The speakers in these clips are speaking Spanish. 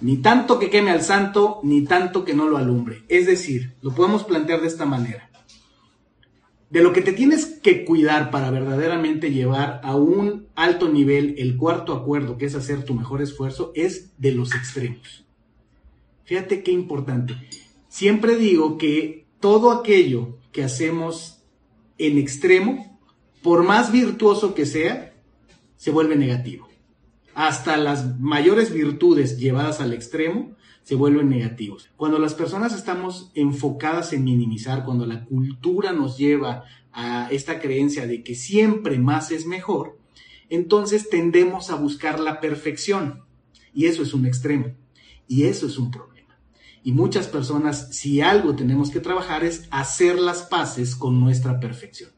Ni tanto que queme al santo, ni tanto que no lo alumbre. Es decir, lo podemos plantear de esta manera. De lo que te tienes que cuidar para verdaderamente llevar a un alto nivel el cuarto acuerdo, que es hacer tu mejor esfuerzo, es de los extremos. Fíjate qué importante. Siempre digo que todo aquello que hacemos en extremo, por más virtuoso que sea, se vuelve negativo hasta las mayores virtudes llevadas al extremo se vuelven negativos. Cuando las personas estamos enfocadas en minimizar, cuando la cultura nos lleva a esta creencia de que siempre más es mejor, entonces tendemos a buscar la perfección. Y eso es un extremo. Y eso es un problema. Y muchas personas, si algo tenemos que trabajar es hacer las paces con nuestra perfección.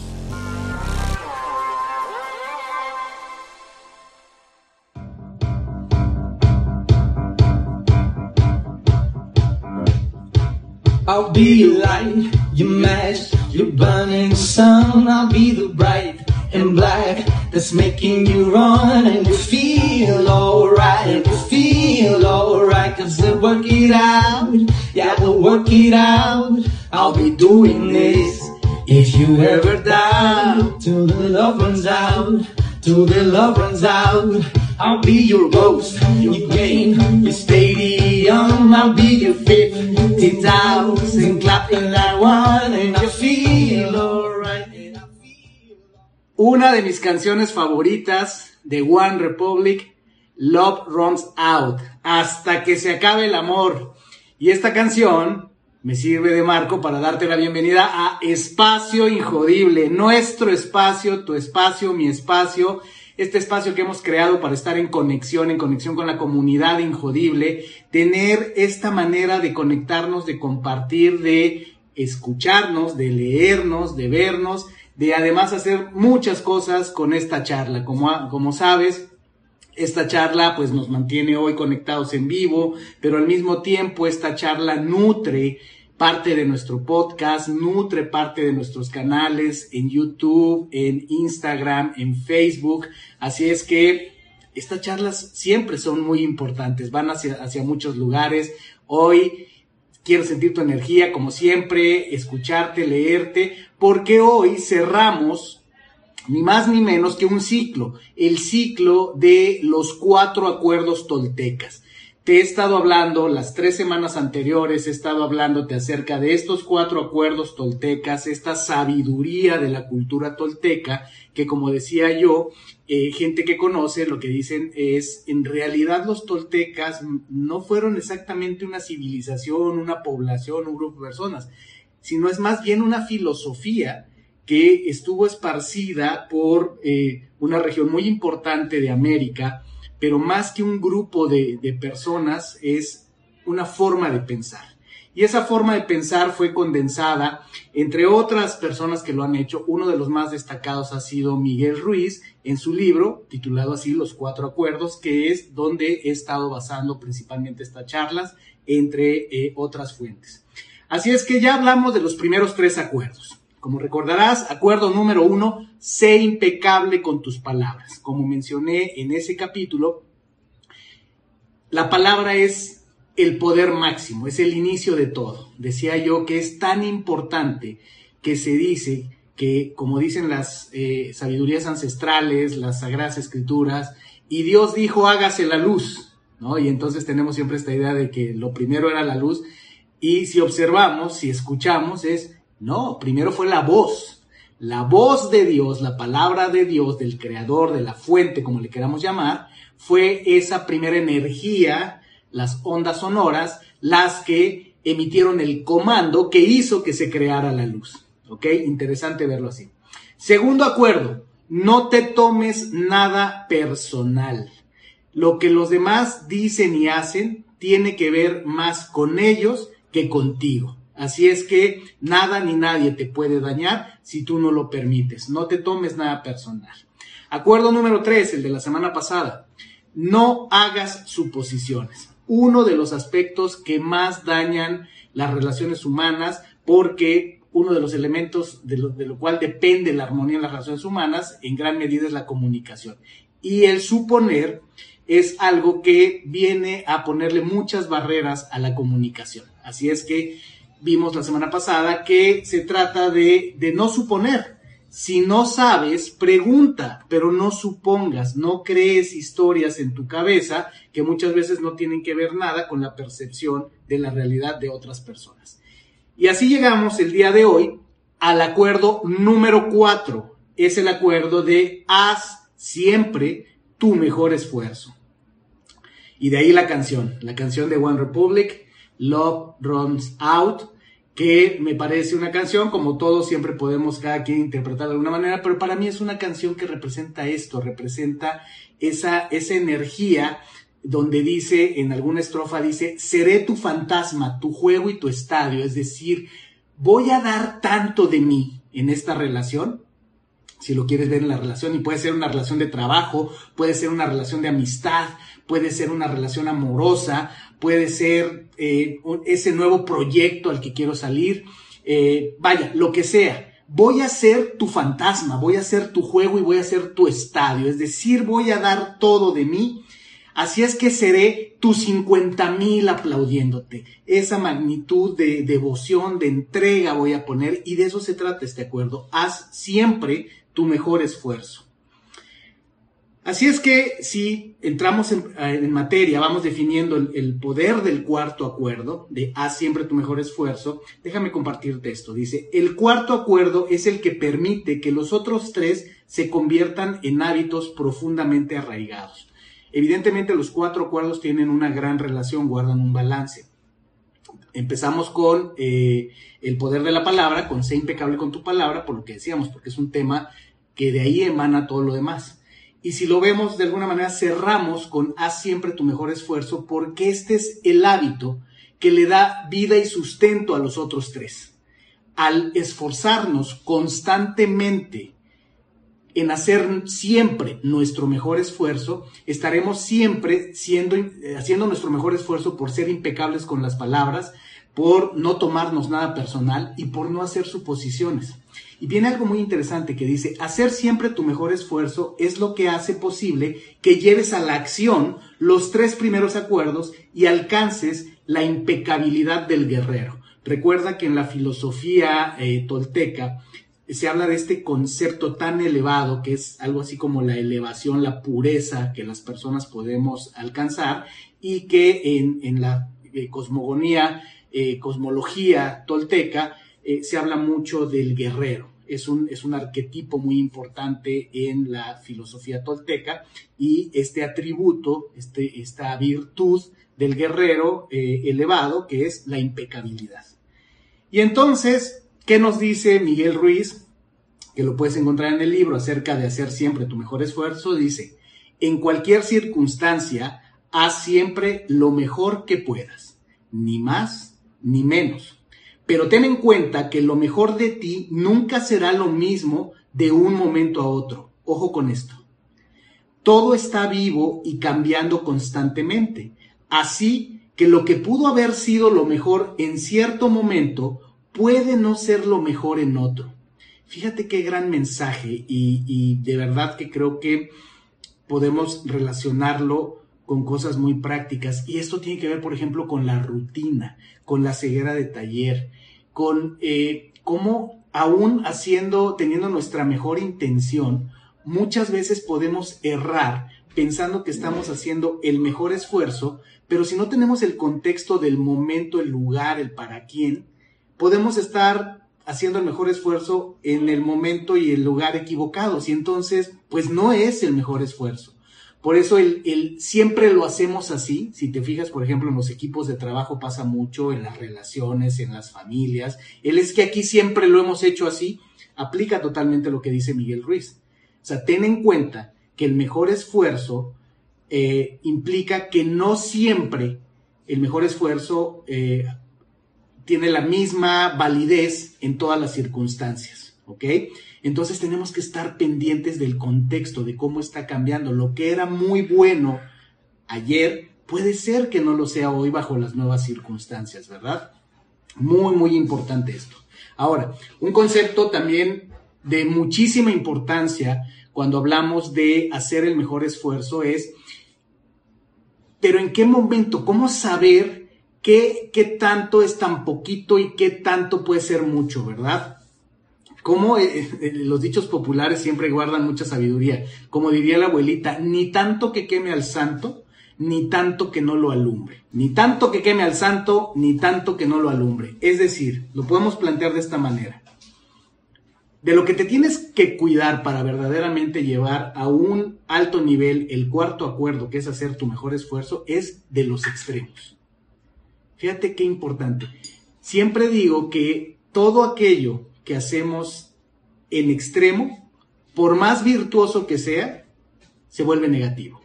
I'll be your light, your match, your burning sun. I'll be the bright and black that's making you run and you feel alright and you feel alright cause we'll work it out. Yeah, we'll work it out. I'll be doing this if you ever doubt till the love runs out, till the love runs out. I'll be your ghost, your game, your stadium. I'll be your Una de mis canciones favoritas de One Republic, Love Runs Out, hasta que se acabe el amor. Y esta canción me sirve de marco para darte la bienvenida a Espacio Injodible, nuestro espacio, tu espacio, mi espacio este espacio que hemos creado para estar en conexión, en conexión con la comunidad injodible, tener esta manera de conectarnos, de compartir, de escucharnos, de leernos, de vernos, de además hacer muchas cosas con esta charla. Como, como sabes, esta charla pues nos mantiene hoy conectados en vivo, pero al mismo tiempo esta charla nutre parte de nuestro podcast, nutre parte de nuestros canales en YouTube, en Instagram, en Facebook. Así es que estas charlas siempre son muy importantes, van hacia, muchos lugares. Hoy quiero sentir tu energía, como siempre, escucharte, leerte, porque hoy cerramos ni más ni menos que un ciclo, el ciclo de los cuatro acuerdos toltecas. Te he estado hablando las tres semanas anteriores, he estado hablándote acerca de estos cuatro acuerdos toltecas, esta sabiduría de la cultura tolteca, que como decía yo, eh, gente que conoce lo que dicen es, en realidad los toltecas no fueron exactamente una civilización, una población, un grupo de personas, sino es más bien una filosofía que estuvo esparcida por eh, una región muy importante de América, pero más que un grupo de, personas es una forma de pensar. Y esa forma de pensar fue condensada entre otras personas que lo han hecho. Uno de los más destacados ha sido Miguel Ruiz en su libro titulado así Los Cuatro Acuerdos, que es donde he estado basando principalmente estas charlas, entre eh, otras fuentes. Así es que ya hablamos de los primeros tres acuerdos. Como recordarás, acuerdo número uno, sé impecable con tus palabras. Como mencioné en ese capítulo, la palabra es el poder máximo, es el inicio de todo. Decía yo que es tan importante que se dice que, como dicen las eh, sabidurías ancestrales, las sagradas escrituras, y Dios dijo, hágase la luz, ¿no? Y entonces tenemos siempre esta idea de que lo primero era la luz, y si observamos, si escuchamos, es no, primero fue la voz. La voz de Dios, la palabra de Dios, del creador, de la fuente, como le queramos llamar, fue esa primera energía, las ondas sonoras, las que emitieron el comando que hizo que se creara la luz. ¿Ok? Interesante verlo así. Segundo acuerdo, no te tomes nada personal. Lo que los demás dicen y hacen tiene que ver más con ellos que contigo. Así es que nada ni nadie te puede dañar si tú no lo permites. No te tomes nada personal. Acuerdo número tres, el de la semana pasada. No hagas suposiciones. Uno de los aspectos que más dañan las relaciones humanas porque uno de los elementos de lo, de lo, cual depende la armonía en las relaciones humanas en gran medida es la comunicación. Y el suponer es algo que viene a ponerle muchas barreras a la comunicación. Así es que vimos la semana pasada que se trata de, de no suponer. Si no sabes, pregunta, pero no supongas, no crees historias en tu cabeza que muchas veces no tienen que ver nada con la percepción de la realidad de otras personas. Y así llegamos el día de hoy al acuerdo número cuatro. Es el acuerdo de haz siempre tu mejor esfuerzo. Y de ahí la canción, la canción de One Republic, Love Runs Out, que me parece una canción, como todos siempre podemos cada quien interpretar de alguna manera, pero para mí es una canción que representa esto, representa esa, esa energía donde dice, en alguna estrofa dice, seré tu fantasma, tu juego y tu estadio, es decir, voy a dar tanto de mí en esta relación si lo quieres ver en la relación, y puede ser una relación de trabajo, puede ser una relación de amistad, puede ser una relación amorosa, puede ser eh, ese nuevo proyecto al que quiero salir, eh, vaya, lo que sea. Voy a ser tu fantasma, voy a ser tu juego y voy a ser tu estadio, es decir, voy a dar todo de mí. Así es que seré tus 50 mil aplaudiéndote. Esa magnitud de devoción, de entrega voy a poner y de eso se trata este acuerdo. Haz siempre tu mejor esfuerzo. Así es que si entramos en, materia, vamos definiendo el, poder del cuarto acuerdo, de haz siempre tu mejor esfuerzo, déjame compartirte esto. Dice, el cuarto acuerdo es el que permite que los otros tres se conviertan en hábitos profundamente arraigados. Evidentemente los cuatro acuerdos tienen una gran relación, guardan un balance. Empezamos con eh, el poder de la palabra, con ser impecable con tu palabra, por lo que decíamos, porque es un tema que de ahí emana todo lo demás. Y si lo vemos de alguna manera, cerramos con haz siempre tu mejor esfuerzo, porque este es el hábito que le da vida y sustento a los otros tres. Al esforzarnos constantemente en hacer siempre nuestro mejor esfuerzo, estaremos siempre siendo, haciendo nuestro mejor esfuerzo por ser impecables con las palabras, por no tomarnos nada personal y por no hacer suposiciones. Y viene algo muy interesante que dice, hacer siempre tu mejor esfuerzo es lo que hace posible que lleves a la acción los tres primeros acuerdos y alcances la impecabilidad del guerrero. Recuerda que en la filosofía eh, tolteca se habla de este concepto tan elevado que es algo así como la elevación, la pureza que las personas podemos alcanzar y que en, la eh, cosmogonía eh, cosmología tolteca, se habla mucho del guerrero. Es un, es un arquetipo muy importante en la filosofía tolteca y este atributo, este, esta virtud del guerrero eh, elevado, que es la impecabilidad. Y entonces, ¿qué nos dice Miguel Ruiz? Que lo puedes encontrar en el libro acerca de hacer siempre tu mejor esfuerzo. Dice, en cualquier circunstancia, haz siempre lo mejor que puedas, ni más ni menos. Pero ten en cuenta que lo mejor de ti nunca será lo mismo de un momento a otro. Ojo con esto. Todo está vivo y cambiando constantemente. Así que lo que pudo haber sido lo mejor en cierto momento puede no ser lo mejor en otro. Fíjate qué gran mensaje y, y de verdad que creo que podemos relacionarlo con cosas muy prácticas. Y esto tiene que ver, por ejemplo, con la rutina, con la ceguera de taller, con eh, cómo aún haciendo, teniendo nuestra mejor intención, muchas veces podemos errar pensando que estamos haciendo el mejor esfuerzo, pero si no tenemos el contexto del momento, el lugar, el para quién, podemos estar haciendo el mejor esfuerzo en el momento y el lugar equivocados y entonces pues no es el mejor esfuerzo. Por eso el, siempre lo hacemos así. Si te fijas, por ejemplo, en los equipos de trabajo pasa mucho, en las relaciones, en las familias. El es que aquí siempre lo hemos hecho así. Aplica totalmente lo que dice Miguel Ruiz. O sea, ten en cuenta que el mejor esfuerzo eh, implica que no siempre el mejor esfuerzo eh, tiene la misma validez en todas las circunstancias, ¿ok? Entonces tenemos que estar pendientes del contexto, de cómo está cambiando. Lo que era muy bueno ayer puede ser que no lo sea hoy bajo las nuevas circunstancias, ¿verdad? Muy, muy importante esto. Ahora, un concepto también de muchísima importancia cuando hablamos de hacer el mejor esfuerzo es, pero ¿en qué momento? ¿Cómo saber qué, qué tanto es tan poquito y qué tanto puede ser mucho, verdad? Como eh, eh, los dichos populares siempre guardan mucha sabiduría. Como diría la abuelita, ni tanto que queme al santo, ni tanto que no lo alumbre. Ni tanto que queme al santo, ni tanto que no lo alumbre. Es decir, lo podemos plantear de esta manera. De lo que te tienes que cuidar para verdaderamente llevar a un alto nivel el cuarto acuerdo, que es hacer tu mejor esfuerzo, es de los extremos. Fíjate qué importante. Siempre digo que todo aquello que hacemos en extremo, por más virtuoso que sea, se vuelve negativo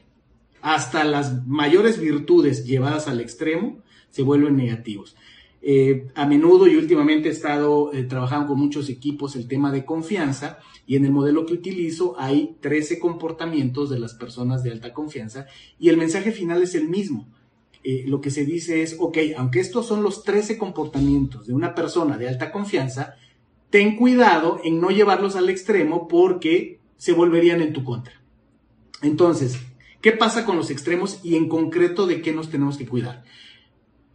hasta las mayores virtudes llevadas al extremo se vuelven negativos. Eh, a menudo y últimamente he estado eh, trabajando con muchos equipos el tema de confianza y en el modelo que utilizo hay 13 comportamientos de las personas de alta confianza y el mensaje final es el mismo. Eh, lo que se dice es, ok, aunque estos son los 13 comportamientos de una persona de alta confianza, ten cuidado en no llevarlos al extremo porque se volverían en tu contra. Entonces, ¿Qué pasa con los extremos y en concreto de qué nos tenemos que cuidar?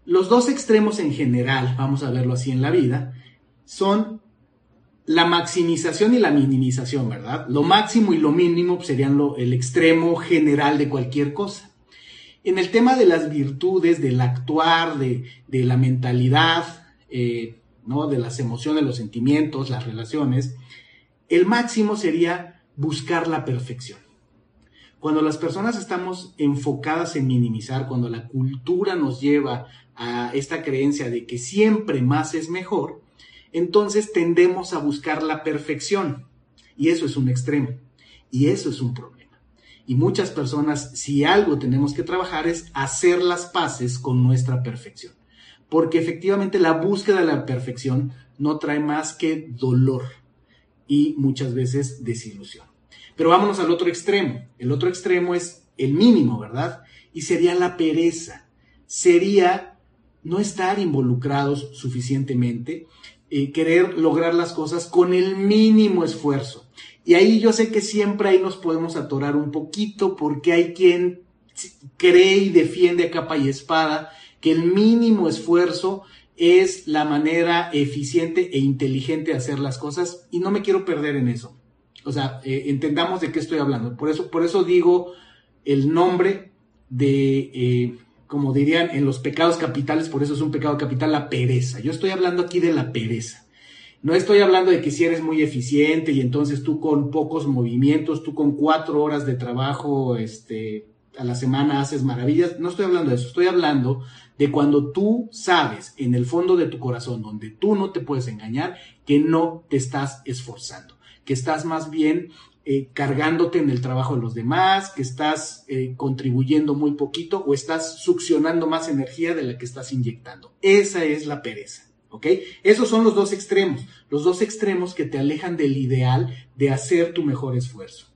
Los dos extremos en general, vamos a verlo así en la vida, son la maximización y la minimización, ¿verdad? Lo máximo y lo mínimo serían el extremo general de cualquier cosa. En el tema de las virtudes, del actuar, de, la mentalidad, eh, ¿no? de las emociones, los sentimientos, las relaciones, el máximo sería buscar la perfección. Cuando las personas estamos enfocadas en minimizar, cuando la cultura nos lleva a esta creencia de que siempre más es mejor, entonces tendemos a buscar la perfección. Y eso es un extremo. Y eso es un problema. Y muchas personas, si algo tenemos que trabajar es hacer las paces con nuestra perfección. Porque efectivamente la búsqueda de la perfección no trae más que dolor y muchas veces desilusión. Pero vámonos al otro extremo. El otro extremo es el mínimo, ¿verdad? Y sería la pereza. Sería no estar involucrados suficientemente, eh, querer lograr las cosas con el mínimo esfuerzo. Y ahí yo sé que siempre ahí nos podemos atorar un poquito porque hay quien cree y defiende a capa y espada que el mínimo esfuerzo es la manera eficiente e inteligente de hacer las cosas y no me quiero perder en eso. O sea, eh, entendamos de qué estoy hablando. Por eso, por eso digo el nombre de, eh, como dirían en los pecados capitales, por eso es un pecado capital, la pereza. Yo estoy hablando aquí de la pereza. No estoy hablando de que si eres muy eficiente y entonces tú con pocos movimientos, tú con cuatro horas de trabajo este, a la semana haces maravillas. No estoy hablando de eso. Estoy hablando de cuando tú sabes en el fondo de tu corazón, donde tú no te puedes engañar, que no te estás esforzando que estás más bien eh, cargándote en el trabajo de los demás, que estás eh, contribuyendo muy poquito o estás succionando más energía de la que estás inyectando. Esa es la pereza. ¿Ok? Esos son los dos extremos, los dos extremos que te alejan del ideal de hacer tu mejor esfuerzo.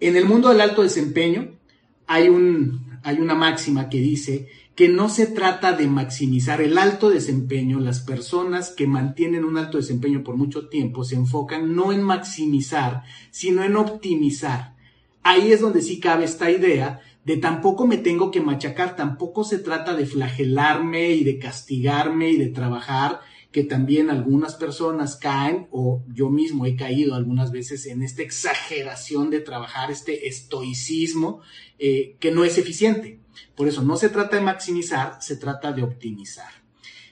En el mundo del alto desempeño hay, un, hay una máxima que dice que no se trata de maximizar el alto desempeño, las personas que mantienen un alto desempeño por mucho tiempo se enfocan no en maximizar, sino en optimizar. Ahí es donde sí cabe esta idea de tampoco me tengo que machacar, tampoco se trata de flagelarme y de castigarme y de trabajar, que también algunas personas caen, o yo mismo he caído algunas veces en esta exageración de trabajar, este estoicismo eh, que no es eficiente. Por eso no se trata de maximizar, se trata de optimizar.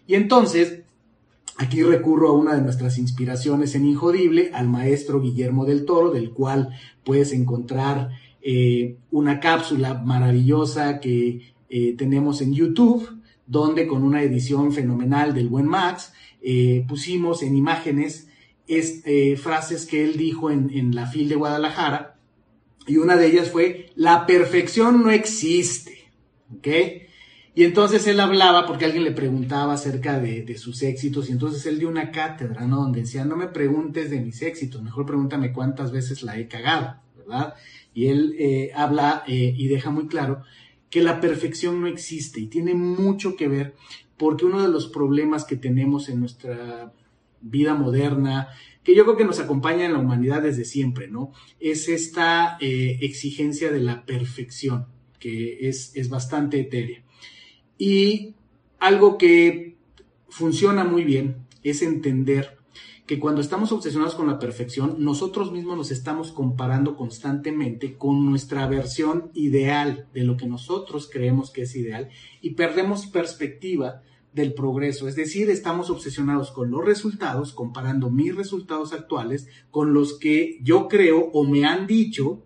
Y entonces, aquí recurro a una de nuestras inspiraciones en Injodible, al maestro Guillermo del Toro, del cual puedes encontrar eh, una cápsula maravillosa que eh, tenemos en YouTube, donde con una edición fenomenal del buen Max, eh, pusimos en imágenes frases que él dijo en, en la FIL de Guadalajara, y una de ellas fue, la perfección no existe. ¿Ok? Y entonces él hablaba porque alguien le preguntaba acerca de, sus éxitos y entonces él dio una cátedra, ¿no? Donde decía, no me preguntes de mis éxitos, mejor pregúntame cuántas veces la he cagado, ¿verdad? Y él eh, habla eh, y deja muy claro que la perfección no existe y tiene mucho que ver porque uno de los problemas que tenemos en nuestra vida moderna, que yo creo que nos acompaña en la humanidad desde siempre, ¿no? Es esta eh, exigencia de la perfección, que es, es bastante etérea. Y algo que funciona muy bien es entender que cuando estamos obsesionados con la perfección, nosotros mismos nos estamos comparando constantemente con nuestra versión ideal de lo que nosotros creemos que es ideal y perdemos perspectiva del progreso. Es decir, estamos obsesionados con los resultados, comparando mis resultados actuales con los que yo creo o me han dicho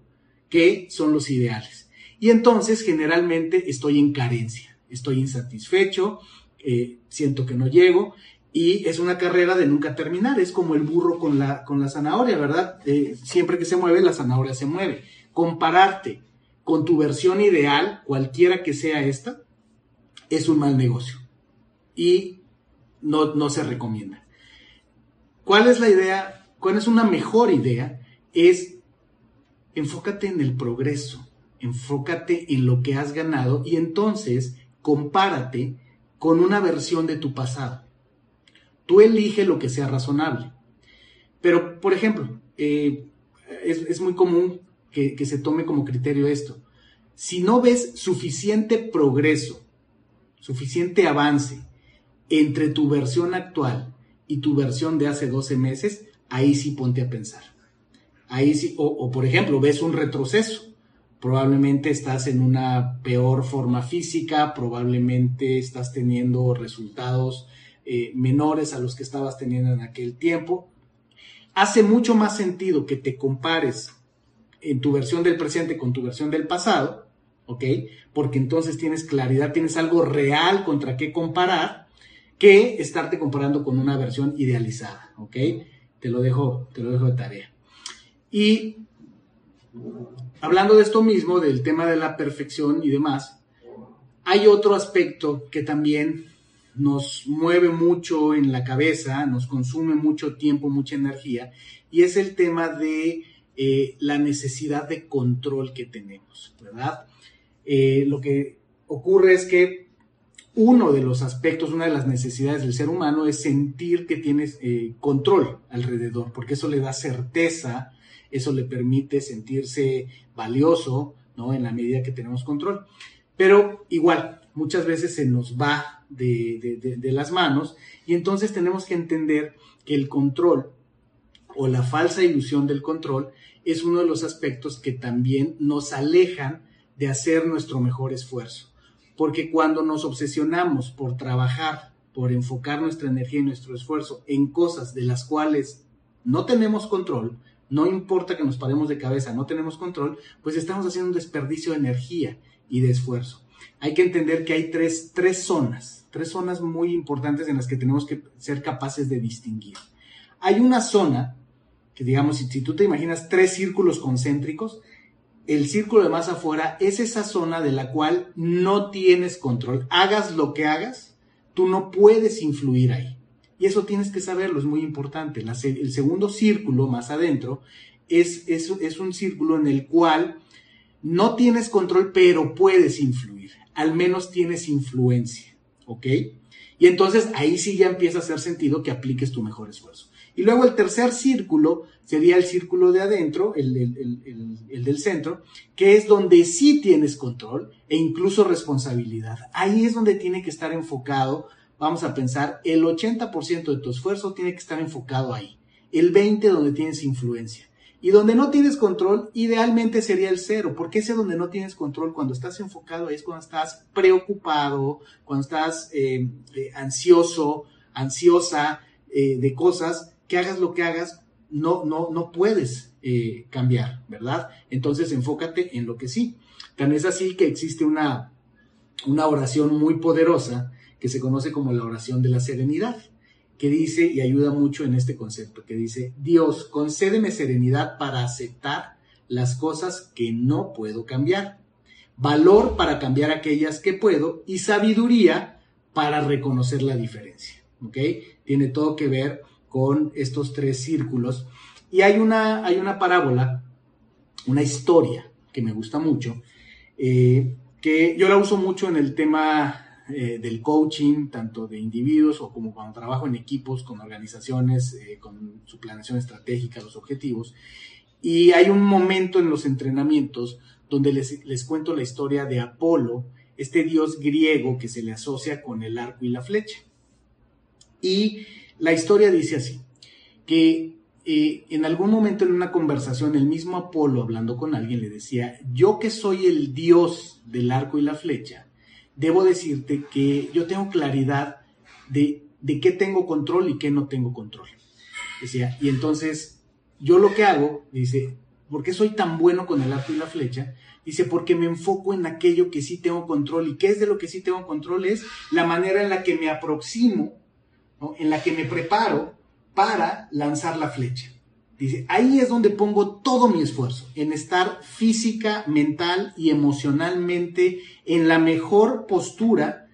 que son los ideales. Y entonces generalmente estoy en carencia estoy insatisfecho, eh, siento que no llego y es una carrera de nunca terminar, es como el burro con la, con la zanahoria, ¿verdad? Eh, siempre que se mueve, la zanahoria se mueve. Compararte con tu versión ideal, cualquiera que sea esta, es un mal negocio y no, no se recomienda. ¿Cuál es la idea? ¿Cuál es una mejor idea? Es enfócate en el progreso, enfócate en lo que has ganado y entonces compárate con una versión de tu pasado. Tú elige lo que sea razonable. Pero, por ejemplo, eh, es, muy común que, se tome como criterio esto. Si no ves suficiente progreso, suficiente avance entre tu versión actual y tu versión de hace 12 meses, ahí sí ponte a pensar. Ahí sí, o por ejemplo, ves un retroceso probablemente estás en una peor forma física, probablemente estás teniendo resultados eh, menores a los que estabas teniendo en aquel tiempo. Hace mucho más sentido que te compares en tu versión del presente con tu versión del pasado, ¿ok? Porque entonces tienes claridad, tienes algo real contra qué comparar, que estarte comparando con una versión idealizada, ¿ok? Te lo dejo, te lo dejo de tarea. Y hablando de esto mismo, del tema de la perfección y demás, hay otro aspecto que también nos mueve mucho en la cabeza, nos consume mucho tiempo, mucha energía, y es el tema de eh, la necesidad de control que tenemos, ¿verdad? Eh, lo que ocurre es que uno de los aspectos, una de las necesidades del ser humano es sentir que tienes eh, control alrededor, porque eso le da certeza eso le permite sentirse valioso, ¿no? En la medida que tenemos control. Pero igual, muchas veces se nos va de, las manos y entonces tenemos que entender que el control o la falsa ilusión del control es uno de los aspectos que también nos alejan de hacer nuestro mejor esfuerzo. Porque cuando nos obsesionamos por trabajar, por enfocar nuestra energía y nuestro esfuerzo en cosas de las cuales no tenemos control, no importa que nos paremos de cabeza, no tenemos control, pues estamos haciendo un desperdicio de energía y de esfuerzo. Hay que entender que hay tres, tres zonas, tres zonas muy importantes en las que tenemos que ser capaces de distinguir. Hay una zona que digamos, si, tú te imaginas tres círculos concéntricos, el círculo de más afuera es esa zona de la cual no tienes control. Hagas lo que hagas, tú no puedes influir ahí. Y eso tienes que saberlo, es muy importante. el segundo círculo, más adentro, es, es, un círculo en el cual no tienes control, pero puedes influir. Al menos tienes influencia. ¿Ok? Y entonces ahí sí ya empieza a hacer sentido que apliques tu mejor esfuerzo. Y luego el tercer círculo sería el círculo de adentro, el, el, del centro, que es donde sí tienes control e incluso responsabilidad. Ahí es donde tiene que estar enfocado vamos a pensar, el 80% de tu esfuerzo tiene que estar enfocado ahí, el 20% donde tienes influencia. Y donde no tienes control, idealmente sería el cero, porque ese donde no tienes control, cuando estás enfocado es cuando estás preocupado, cuando estás eh, eh, ansioso, ansiosa eh, de cosas, que hagas lo que hagas, no, no, no puedes cambiar, ¿verdad? Entonces enfócate en lo que sí. Tan es así que existe una, una oración muy poderosa que se conoce como la oración de la serenidad, que dice, y ayuda mucho en este concepto, que dice, Dios, concédeme serenidad para aceptar las cosas que no puedo cambiar, valor para cambiar aquellas que puedo y sabiduría para reconocer la diferencia. Tiene todo que ver con estos tres círculos. Y hay una, hay una parábola, una historia que me gusta mucho, eh, que yo la uso mucho en el tema eh, del coaching, tanto de individuos o como cuando trabajo en equipos, con organizaciones, eh, con su planeación estratégica, los objetivos. Y hay un momento en los entrenamientos donde les, les cuento la historia de Apolo, este dios griego que se le asocia con el arco y la flecha. Y la historia dice así, que eh, en algún momento en una conversación el mismo Apolo hablando con alguien le decía, yo que soy el dios del arco y la flecha, debo decirte que yo tengo claridad de, de qué tengo control y qué no tengo control. Decía, y entonces yo lo que hago, dice, ¿por qué soy tan bueno con el arco y la flecha? Dice, porque me enfoco en aquello que sí tengo control. ¿Y qué es de lo que sí tengo control? Es la manera en la que me aproximo, en la que me preparo para lanzar la flecha. Dice, ahí es donde pongo todo mi esfuerzo, en estar física, mental y emocionalmente en la mejor postura,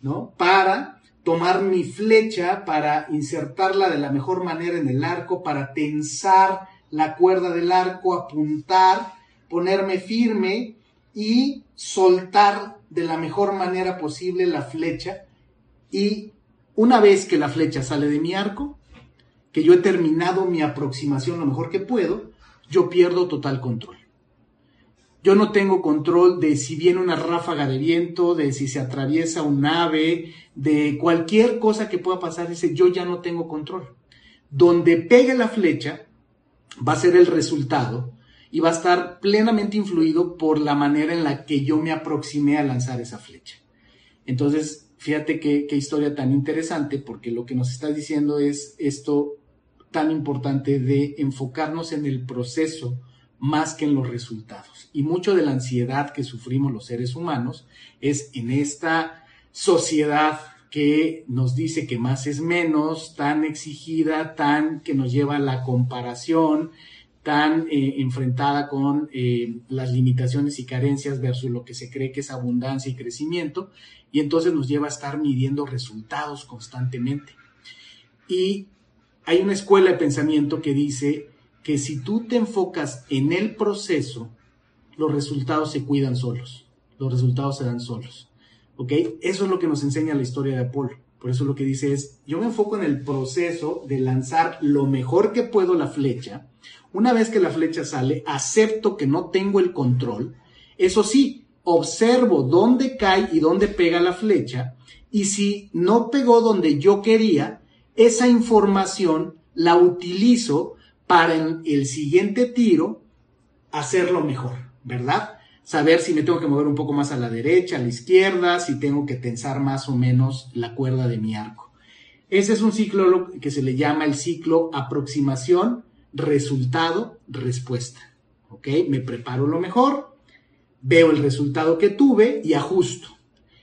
¿no? Para tomar mi flecha, para insertarla de la mejor manera en el arco, para tensar la cuerda del arco, apuntar, ponerme firme y soltar de la mejor manera posible la flecha. Y una vez que la flecha sale de mi arco, que yo he terminado mi aproximación lo mejor que puedo, yo pierdo total control. Yo no tengo control de si viene una ráfaga de viento, de si se atraviesa un ave, de cualquier cosa que pueda pasar. Dice, yo ya no tengo control. Donde pegue la flecha va a ser el resultado y va a estar plenamente influido por la manera en la que yo me aproximé a lanzar esa flecha. Entonces, fíjate qué, qué historia tan interesante, porque lo que nos está diciendo es esto tan importante de enfocarnos en el proceso más que en los resultados. Y mucho de la ansiedad que sufrimos los seres humanos es en esta sociedad que nos dice que más es menos, tan exigida, tan que nos lleva a la comparación, tan eh, enfrentada con eh, las limitaciones y carencias versus lo que se cree que es abundancia y crecimiento, y entonces nos lleva a estar midiendo resultados constantemente. Y hay una escuela de pensamiento que dice que si tú te enfocas en el proceso, los resultados se cuidan solos, los resultados se dan solos. ¿Ok? Eso es lo que nos enseña la historia de Apolo. Por eso lo que dice es, yo me enfoco en el proceso de lanzar lo mejor que puedo la flecha. Una vez que la flecha sale, acepto que no tengo el control. Eso sí, observo dónde cae y dónde pega la flecha. Y si no pegó donde yo quería, esa información la utilizo para en el siguiente tiro hacerlo mejor, ¿verdad? Saber si me tengo que mover un poco más a la derecha, a la izquierda, si tengo que tensar más o menos la cuerda de mi arco. Ese es un ciclo que se le llama el ciclo aproximación, resultado, respuesta. ¿Ok? Me preparo lo mejor, veo el resultado que tuve y ajusto.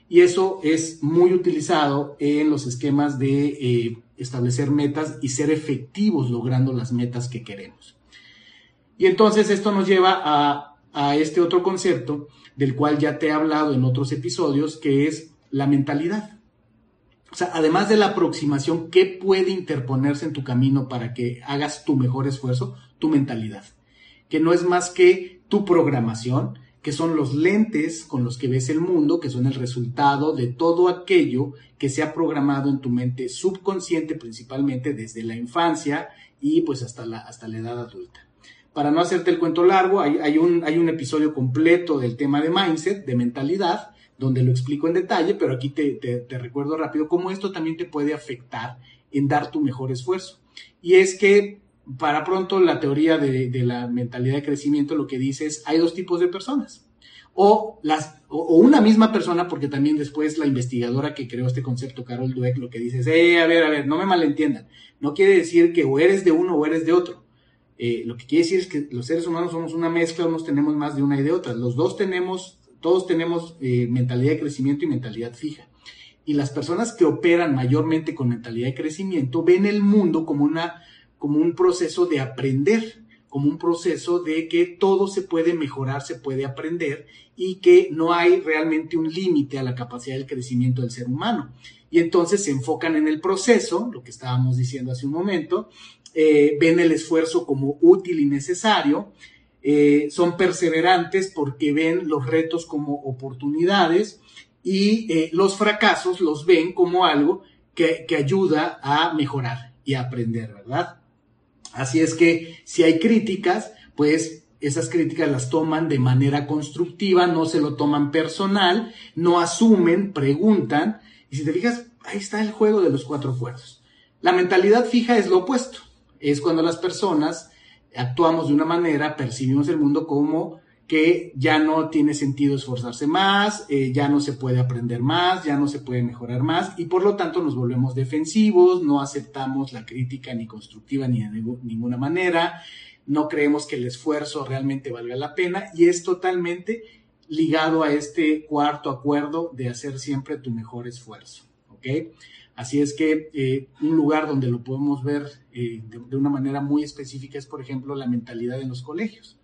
Y eso es muy utilizado en los esquemas de eh, establecer metas y ser efectivos logrando las metas que queremos. Y entonces esto nos lleva a, este otro concepto del cual ya te he hablado en otros episodios, que es la mentalidad. O sea, además de la aproximación, ¿qué puede interponerse en tu camino para que hagas tu mejor esfuerzo? Tu mentalidad, que no es más que tu programación, que son los lentes con los que ves el mundo, que son el resultado de todo aquello que se ha programado en tu mente subconsciente principalmente desde la infancia y pues hasta la, hasta la edad adulta. Para no hacerte el cuento largo, hay, un, hay un episodio completo del tema de mindset, de mentalidad, donde lo explico en detalle, pero aquí te, te recuerdo rápido cómo esto también te puede afectar en dar tu mejor esfuerzo. Y es que para pronto la teoría de, la mentalidad de crecimiento lo que dice es hay dos tipos de personas. O, las, o, una misma persona, porque también después la investigadora que creó este concepto, Carol Dweck, lo que dice es, eh, a ver, a ver, no me malentiendan. No quiere decir que o eres de uno o eres de otro. Eh, lo que quiere decir es que los seres humanos somos una mezcla, unos tenemos más de una y de otra. Los dos tenemos, todos tenemos eh, mentalidad de crecimiento y mentalidad fija. Y las personas que operan mayormente con mentalidad de crecimiento ven el mundo como una como un proceso de aprender. como un proceso de que todo se puede mejorar, se puede aprender y que no hay realmente un límite a la capacidad del crecimiento del ser humano. Y entonces se enfocan en el proceso, lo que estábamos diciendo hace un momento, eh, ven el esfuerzo como útil y necesario, eh, son perseverantes porque ven los retos como oportunidades y eh, los fracasos los ven como algo que, que ayuda a mejorar y a aprender, ¿verdad? Así es que si hay críticas, pues esas críticas las toman de manera constructiva, no se lo toman personal, no asumen, preguntan, y si te fijas, ahí está el juego de los cuatro cuerdos. La mentalidad fija es lo opuesto, es cuando las personas actuamos de una manera, percibimos el mundo como que ya no tiene sentido esforzarse más, eh, ya no se puede aprender más, ya no se puede mejorar más y por lo tanto nos volvemos defensivos, no aceptamos la crítica ni constructiva ni de ninguna manera, no creemos que el esfuerzo realmente valga la pena y es totalmente ligado a este cuarto acuerdo de hacer siempre tu mejor esfuerzo. Así es que eh, un lugar donde lo podemos ver eh, de, una manera muy específica es, por ejemplo, la mentalidad en los colegios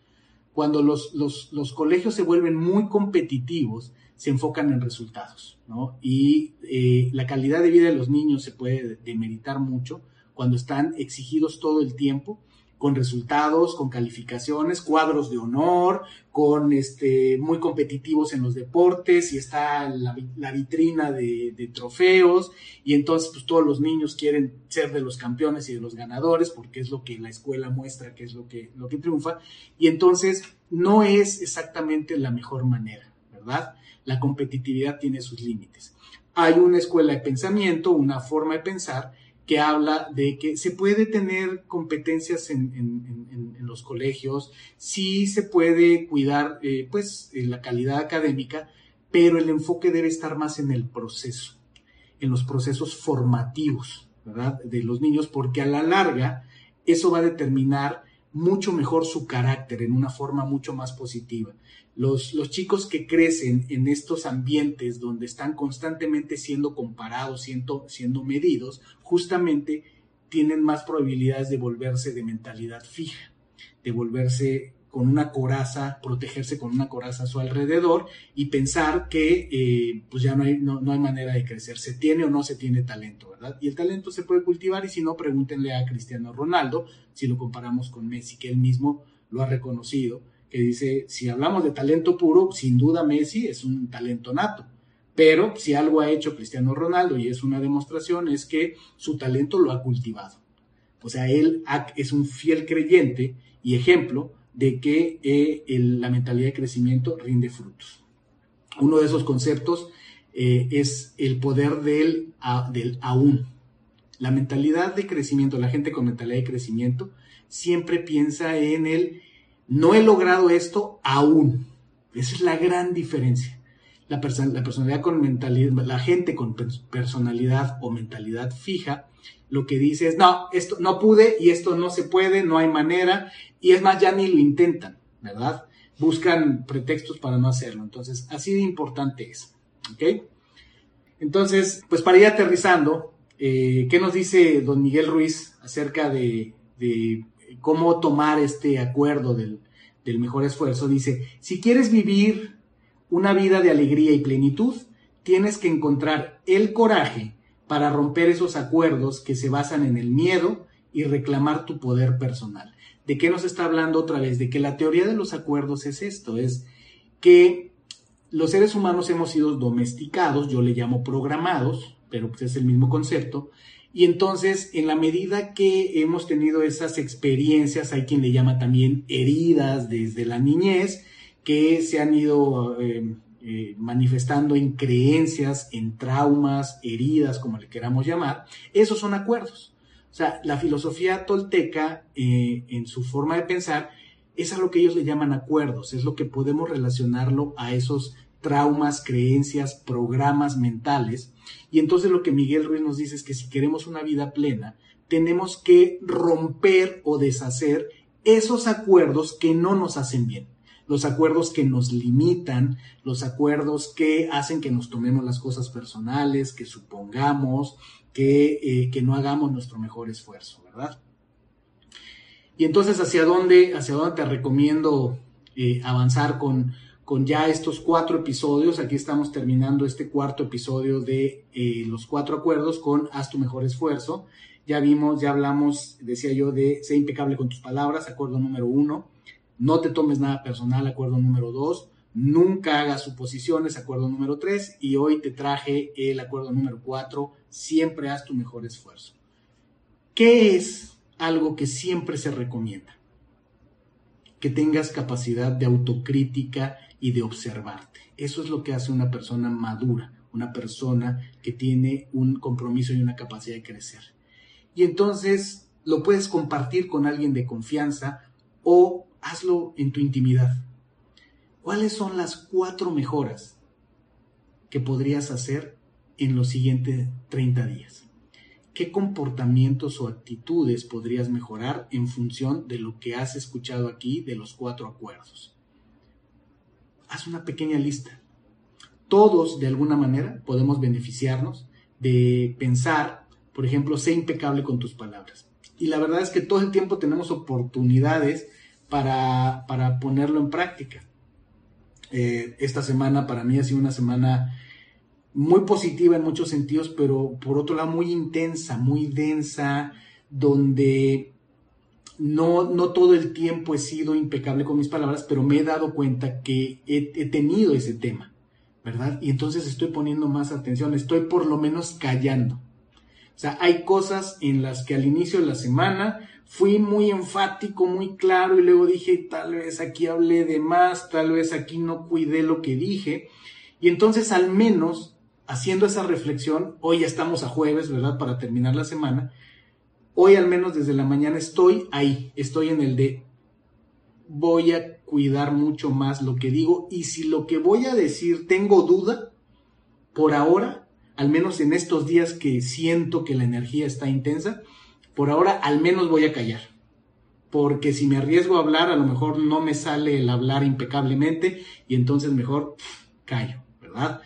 cuando los, los, colegios se vuelven muy competitivos, se enfocan en resultados, ¿no? Y eh, la calidad de vida de los niños se puede demeritar mucho cuando están exigidos todo el tiempo con resultados, con calificaciones, cuadros de honor, con este, muy competitivos en los deportes y está la, vitrina de, trofeos y entonces pues todos los niños quieren ser de los campeones y de los ganadores porque es lo que la escuela muestra que es lo que, lo que triunfa y entonces no es exactamente la mejor manera, ¿verdad? La competitividad tiene sus límites. Hay una escuela de pensamiento, una forma de pensar que habla de que se puede tener competencias en, los colegios, sí se puede cuidar eh, pues la calidad académica, pero el enfoque debe estar más en el proceso, en los procesos formativos, ¿verdad? De los niños, porque a la larga eso va a determinar mucho mejor su carácter en una forma mucho más positiva. Los, chicos que crecen en estos ambientes donde están constantemente siendo comparados, siendo, siendo medidos, justamente tienen más probabilidades de volverse de mentalidad fija, de volverse con una coraza, protegerse con una coraza a su alrededor y pensar que eh, pues ya no hay, no, no, hay manera de crecer, se tiene o no se tiene talento, ¿verdad? Y el talento se puede cultivar y si no, pregúntenle a Cristiano Ronaldo, si lo comparamos con Messi, que él mismo lo ha reconocido que dice, si hablamos de talento puro, sin duda Messi es un talento nato. Pero si algo ha hecho Cristiano Ronaldo y es una demostración es que su talento lo ha cultivado. O sea, él es un fiel creyente y ejemplo de que eh, la mentalidad de crecimiento rinde frutos. Uno de esos conceptos eh, es el poder del, del aún. La mentalidad de crecimiento, la gente con mentalidad de crecimiento, siempre piensa en el no he logrado esto aún. Esa es la gran diferencia. La, la personalidad con mentalidad, la gente con personalidad o mentalidad fija, lo que dice es, no, esto no pude y esto no se puede, no hay manera, y es más, ya ni lo intentan, ¿verdad? Buscan pretextos para no hacerlo. Entonces, así de importante es. ¿Ok? Entonces, pues para ir aterrizando, eh, ¿qué nos dice don Miguel Ruiz acerca de cómo tomar este acuerdo del, mejor esfuerzo, dice, si quieres vivir una vida de alegría y plenitud, tienes que encontrar el coraje para romper esos acuerdos que se basan en el miedo y reclamar tu poder personal. ¿De qué nos está hablando otra vez? De que la teoría de los acuerdos es esto, es que los seres humanos hemos sido domesticados, yo le llamo programados, pero pues es el mismo concepto, y entonces, en la medida que hemos tenido esas experiencias, hay quien le llama también heridas desde la niñez, que se han ido eh, eh, manifestando en creencias, en traumas, heridas, como le queramos llamar, esos son acuerdos. O sea, la filosofía tolteca, eh, en su forma de pensar, es a lo que ellos le llaman acuerdos, es lo que podemos relacionarlo a esos traumas, creencias, programas mentales. Y entonces lo que Miguel Ruiz nos dice es que si queremos una vida plena, tenemos que romper o deshacer esos acuerdos que no nos hacen bien, los acuerdos que nos limitan, los acuerdos que hacen que nos tomemos las cosas personales, que supongamos, que, eh, que no hagamos nuestro mejor esfuerzo, ¿verdad? Y entonces, ¿hacia dónde, hacia dónde te recomiendo eh, avanzar con, con ya estos cuatro episodios? Aquí estamos terminando este cuarto episodio de eh, los cuatro acuerdos con Haz tu mejor esfuerzo. Ya vimos, ya hablamos, decía yo, de ser impecable con tus palabras, acuerdo número uno. No te tomes nada personal, acuerdo número dos. Nunca hagas suposiciones, acuerdo número tres. Y hoy te traje el acuerdo número cuatro. Siempre haz tu mejor esfuerzo. ¿Qué es algo que siempre se recomienda. Que tengas capacidad de autocrítica y de observarte. Eso es lo que hace una persona madura, una persona que tiene un compromiso y una capacidad de crecer. Y entonces lo puedes compartir con alguien de confianza o hazlo en tu intimidad. ¿Cuáles son las cuatro mejoras que podrías hacer en los siguientes 30 días? qué comportamientos o actitudes podrías mejorar en función de lo que has escuchado aquí de los cuatro acuerdos. Haz una pequeña lista. Todos, de alguna manera, podemos beneficiarnos de pensar, por ejemplo, sé impecable con tus palabras. Y la verdad es que todo el tiempo tenemos oportunidades para, ponerlo en práctica. Eh, esta semana para mí ha sido una semana muy positiva en muchos sentidos, pero por otro lado muy intensa, muy densa, donde no, no todo el tiempo he sido impecable con mis palabras, pero me he dado cuenta que he, he tenido ese tema, ¿verdad? Y entonces estoy poniendo más atención, estoy por lo menos callando. O sea, hay cosas en las que al inicio de la semana fui muy enfático, muy claro y luego dije, tal vez aquí hablé de más, tal vez aquí no cuidé lo que dije. Y entonces al menos haciendo esa reflexión, hoy ya estamos a jueves, ¿verdad? Para terminar la semana. Hoy al menos desde la mañana estoy ahí, estoy en el de voy a cuidar mucho más lo que digo y si lo que voy a decir tengo duda, por ahora, al menos en estos días que siento que la energía está intensa, por ahora al menos voy a callar. Porque si me arriesgo a hablar, a lo mejor no me sale el hablar impecablemente y entonces mejor callo, ¿verdad?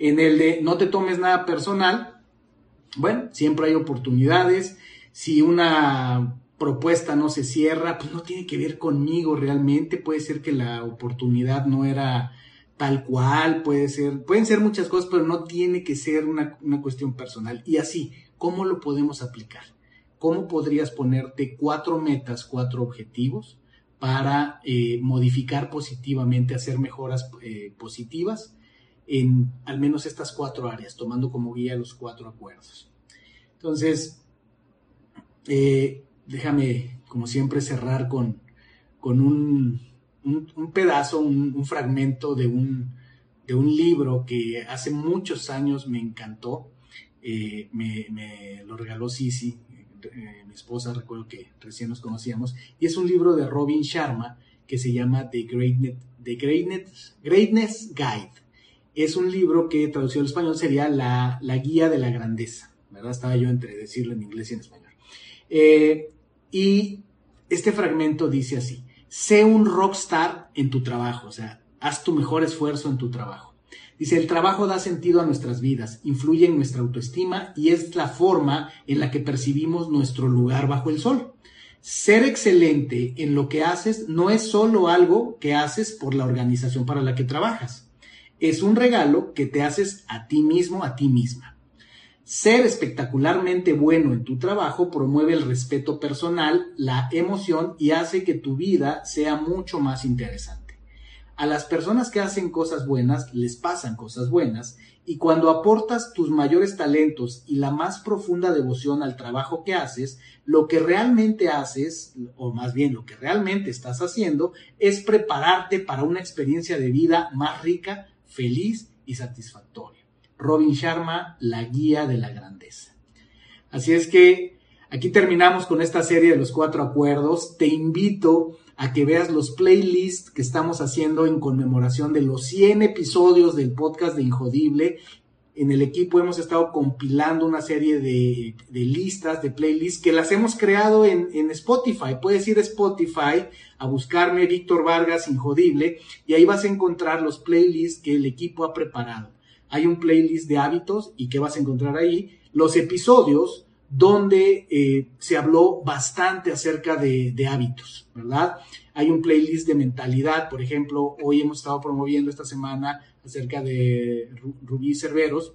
En el de no te tomes nada personal, bueno, siempre hay oportunidades. Si una propuesta no se cierra, pues no tiene que ver conmigo realmente. Puede ser que la oportunidad no era tal cual, puede ser, pueden ser muchas cosas, pero no tiene que ser una, cuestión personal. Y así, ¿cómo lo podemos aplicar? ¿Cómo podrías ponerte cuatro metas, cuatro objetivos para eh, modificar positivamente, hacer mejoras eh, positivas en al menos estas cuatro áreas, tomando como guía los cuatro acuerdos. Entonces, eh, déjame, como siempre, cerrar con, con un, un, pedazo, un, fragmento de un, de un libro que hace muchos años me encantó. Eh, me, lo regaló Sisi, eh, mi esposa, recuerdo que recién nos conocíamos, y es un libro de Robin Sharma que se llama The Greatness, The Greatness, Greatness Guide es un libro que traducido al español sería la, guía de la grandeza, ¿verdad? Estaba yo entre decirlo en inglés y en español. Eh, y este fragmento dice así, sé un rockstar en tu trabajo, o sea, haz tu mejor esfuerzo en tu trabajo. Dice, el trabajo da sentido a nuestras vidas, influye en nuestra autoestima y es la forma en la que percibimos nuestro lugar bajo el sol. Ser excelente en lo que haces no es solo algo que haces por la organización para la que trabajas es un regalo que te haces a ti mismo, a ti misma. Ser espectacularmente bueno en tu trabajo promueve el respeto personal, la emoción y hace que tu vida sea mucho más interesante. A las personas que hacen cosas buenas les pasan cosas buenas y cuando aportas tus mayores talentos y la más profunda devoción al trabajo que haces, lo que realmente haces, o más bien lo que realmente estás haciendo, es prepararte para una experiencia de vida más rica, feliz y satisfactorio. Robin Sharma, la guía de la grandeza. Así es que aquí terminamos con esta serie de los cuatro acuerdos. Te invito a que veas los playlists que estamos haciendo en conmemoración de los 100 episodios del podcast de Injodible en el equipo hemos estado compilando una serie de, listas, de playlists que las hemos creado en, Spotify. Puedes ir a Spotify a buscarme Víctor Vargas Injodible y ahí vas a encontrar los playlists que el equipo ha preparado. Hay un playlist de hábitos y que vas a encontrar ahí los episodios donde eh, se habló bastante acerca de, hábitos, ¿verdad? Hay un playlist de mentalidad, por ejemplo, hoy hemos estado promoviendo esta semana acerca de Rubí Cerveros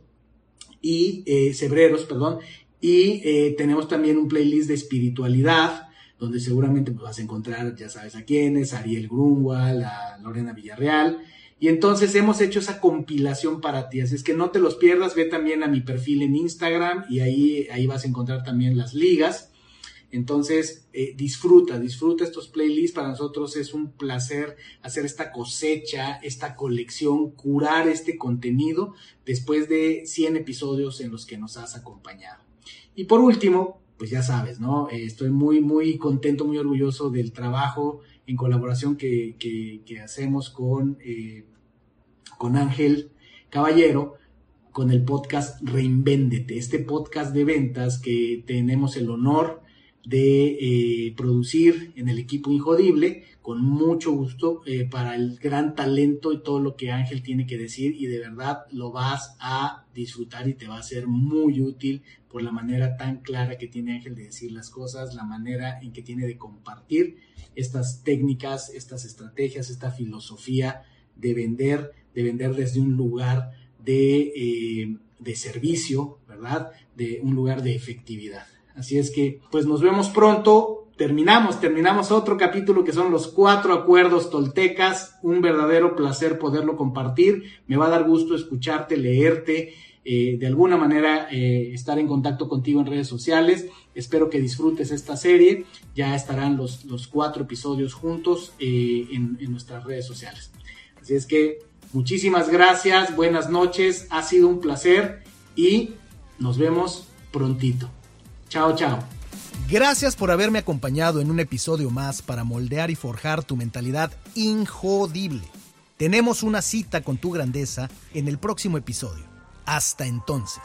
y eh, Cebreros, perdón, y eh, tenemos también un playlist de espiritualidad, donde seguramente vas a encontrar, ya sabes a quiénes, Ariel Grunwald, a Lorena Villarreal, y entonces hemos hecho esa compilación para ti. Así es que no te los pierdas, ve también a mi perfil en Instagram y ahí, ahí vas a encontrar también las ligas. Entonces, eh, disfruta, disfruta estos playlists. Para nosotros es un placer hacer esta cosecha, esta colección, curar este contenido después de 100 episodios en los que nos has acompañado. Y por último, pues ya sabes, ¿no? Eh, estoy muy, muy contento, muy orgulloso del trabajo en colaboración que, que, hacemos con, eh, con Ángel Caballero, con el podcast Reinvéndete, este podcast de ventas que tenemos el honor de eh, producir en el equipo Injodible, con mucho gusto eh, para el gran talento y todo lo que Ángel tiene que decir y de verdad lo vas a disfrutar y te va a ser muy útil por la manera tan clara que tiene Ángel de decir las cosas, la manera en que tiene de compartir estas técnicas, estas estrategias, esta filosofía de vender, de vender desde un lugar de, eh, de servicio, ¿verdad? De un lugar de efectividad. Así es que, pues nos vemos pronto. Terminamos, terminamos otro capítulo que son los cuatro acuerdos toltecas. Un verdadero placer poderlo compartir. Me va a dar gusto escucharte, leerte, eh, de alguna manera eh, estar en contacto contigo en redes sociales. Espero que disfrutes esta serie. Ya estarán los, los cuatro episodios juntos en, en nuestras redes sociales. Así es que muchísimas gracias, buenas noches, ha sido un placer y nos vemos prontito. Chao, chao. Gracias por haberme acompañado en un episodio más para moldear y forjar tu mentalidad injodible. Tenemos una cita con tu grandeza en el próximo episodio. Hasta entonces.